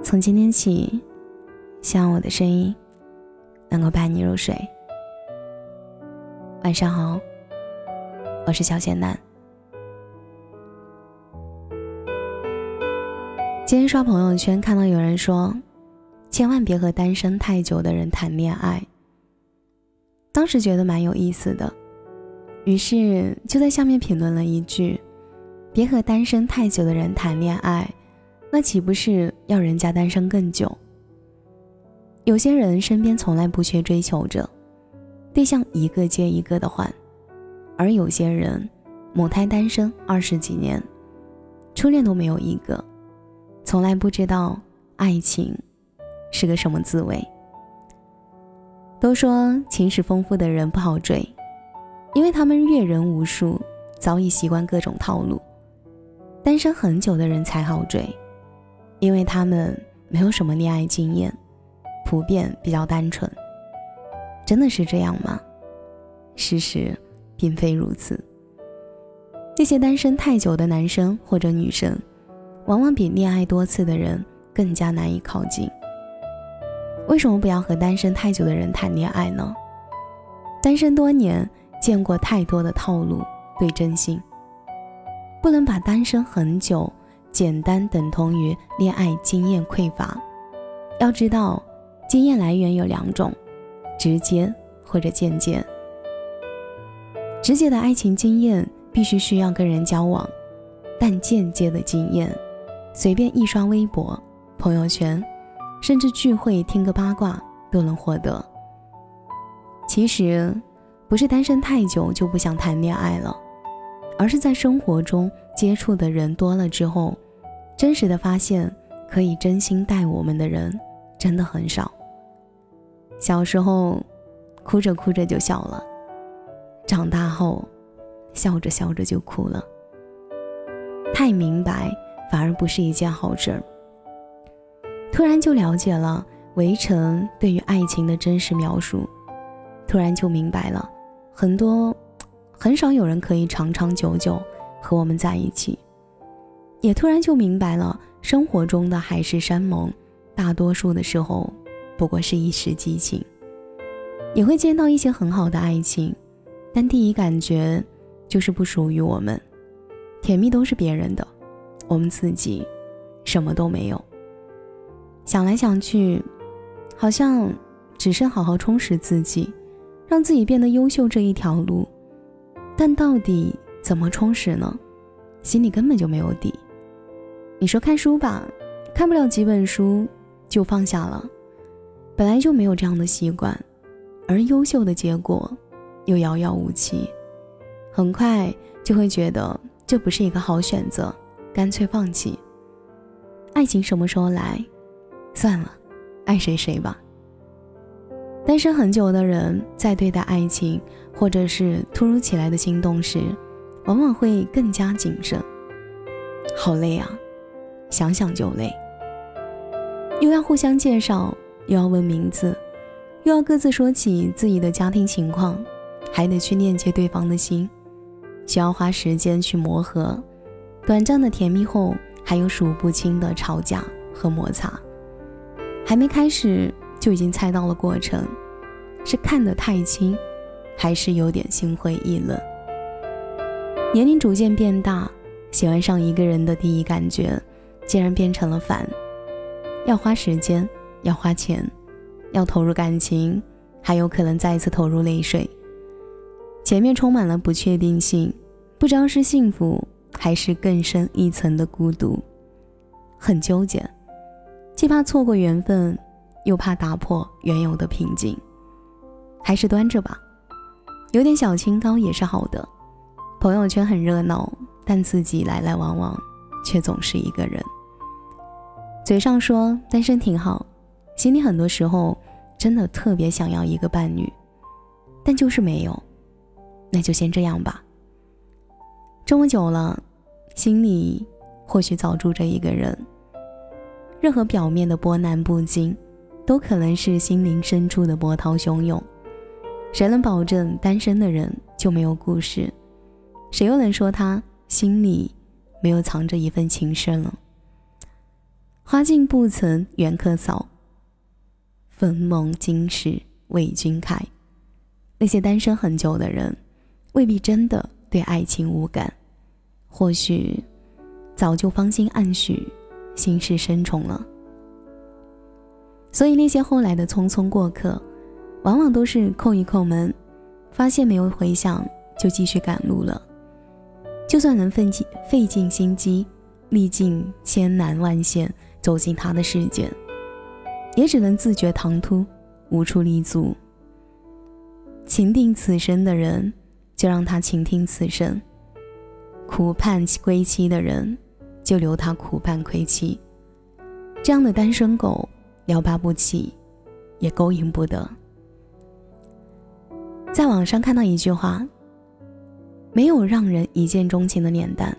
从今天起，希望我的声音能够伴你入睡。晚上好，我是小仙男。今天刷朋友圈看到有人说，千万别和单身太久的人谈恋爱。当时觉得蛮有意思的，于是就在下面评论了一句：“别和单身太久的人谈恋爱。”那岂不是要人家单身更久？有些人身边从来不缺追求者，对象一个接一个的换；而有些人母胎单身二十几年，初恋都没有一个，从来不知道爱情是个什么滋味。都说情史丰富的人不好追，因为他们阅人无数，早已习惯各种套路；单身很久的人才好追。因为他们没有什么恋爱经验，普遍比较单纯。真的是这样吗？事实并非如此。这些单身太久的男生或者女生，往往比恋爱多次的人更加难以靠近。为什么不要和单身太久的人谈恋爱呢？单身多年，见过太多的套路对真心，不能把单身很久。简单等同于恋爱经验匮乏。要知道，经验来源有两种，直接或者间接。直接的爱情经验必须需要跟人交往，但间接的经验，随便一刷微博、朋友圈，甚至聚会听个八卦都能获得。其实，不是单身太久就不想谈恋爱了，而是在生活中。接触的人多了之后，真实的发现，可以真心待我们的人真的很少。小时候，哭着哭着就笑了；长大后，笑着笑着就哭了。太明白反而不是一件好事儿。突然就了解了《围城》对于爱情的真实描述，突然就明白了，很多，很少有人可以长长久久。和我们在一起，也突然就明白了，生活中的海誓山盟，大多数的时候不过是一时激情。也会见到一些很好的爱情，但第一感觉就是不属于我们，甜蜜都是别人的，我们自己什么都没有。想来想去，好像只剩好好充实自己，让自己变得优秀这一条路，但到底？怎么充实呢？心里根本就没有底。你说看书吧，看不了几本书就放下了，本来就没有这样的习惯，而优秀的结果又遥遥无期，很快就会觉得这不是一个好选择，干脆放弃。爱情什么时候来？算了，爱谁谁吧。单身很久的人在对待爱情或者是突如其来的心动时。往往会更加谨慎。好累啊，想想就累。又要互相介绍，又要问名字，又要各自说起自己的家庭情况，还得去链接对方的心，需要花时间去磨合。短暂的甜蜜后，还有数不清的吵架和摩擦。还没开始就已经猜到了过程，是看得太清，还是有点心灰意冷？年龄逐渐变大，喜欢上一个人的第一感觉，竟然变成了烦。要花时间，要花钱，要投入感情，还有可能再一次投入泪水。前面充满了不确定性，不知道是幸福还是更深一层的孤独，很纠结，既怕错过缘分，又怕打破原有的平静，还是端着吧，有点小清高也是好的。朋友圈很热闹，但自己来来往往，却总是一个人。嘴上说单身挺好，心里很多时候真的特别想要一个伴侣，但就是没有。那就先这样吧。这么久了，心里或许早住着一个人。任何表面的波澜不惊，都可能是心灵深处的波涛汹涌。谁能保证单身的人就没有故事？谁又能说他心里没有藏着一份情深呢？花径不曾缘客扫，坟梦今时为君开。那些单身很久的人，未必真的对爱情无感，或许早就芳心暗许，心事深重了。所以那些后来的匆匆过客，往往都是叩一叩门，发现没有回响，就继续赶路了。就算能费尽费尽心机，历尽千难万险走进他的世界，也只能自觉唐突，无处立足。情定此生的人，就让他情听此生；苦盼归期的人，就留他苦盼归期。这样的单身狗，撩拨不起，也勾引不得。在网上看到一句话：没有让人一见钟情的脸蛋，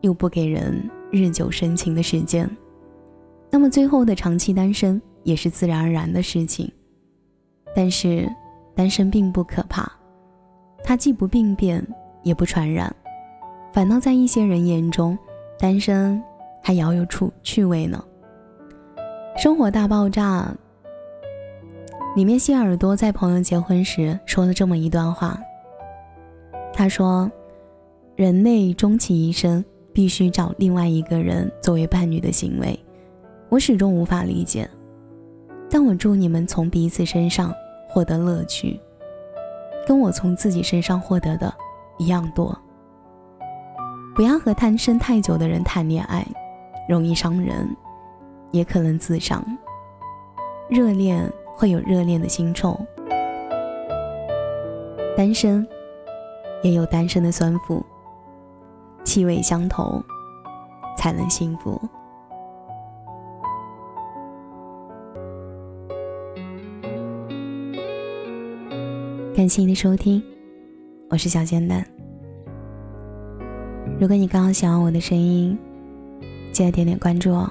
又不给人日久生情的时间，那么最后的长期单身也是自然而然的事情。但是。单身并不可怕，它既不病变，也不传染，反倒在一些人眼中，单身还饶有趣趣味呢。《生活大爆炸》里面，谢耳朵在朋友结婚时说了这么一段话。他说：“人类终其一生必须找另外一个人作为伴侣的行为，我始终无法理解。但我祝你们从彼此身上。”获得乐趣，跟我从自己身上获得的一样多。不要和单身太久的人谈恋爱，容易伤人，也可能自伤。热恋会有热恋的腥臭，单身也有单身的酸腐，气味相投，才能幸福。感谢你的收听，我是小煎蛋。如果你刚好喜欢我的声音，记得点点关注哦。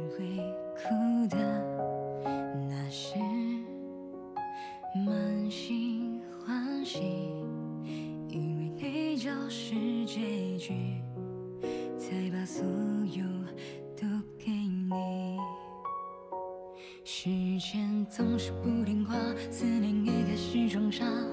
始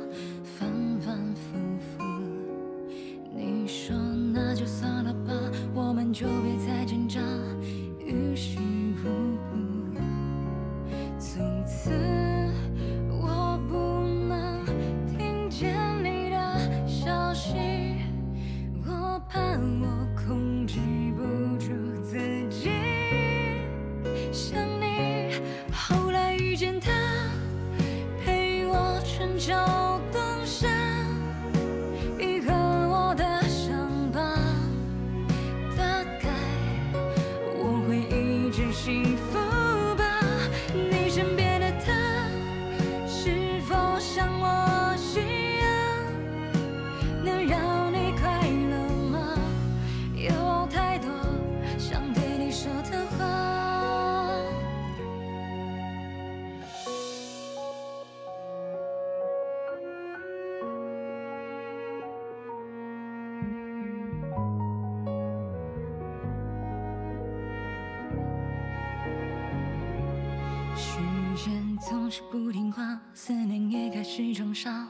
不听话，思念也开始装傻，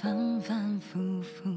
反反复复。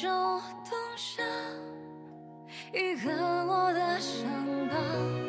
秋冬夏愈合我的伤疤。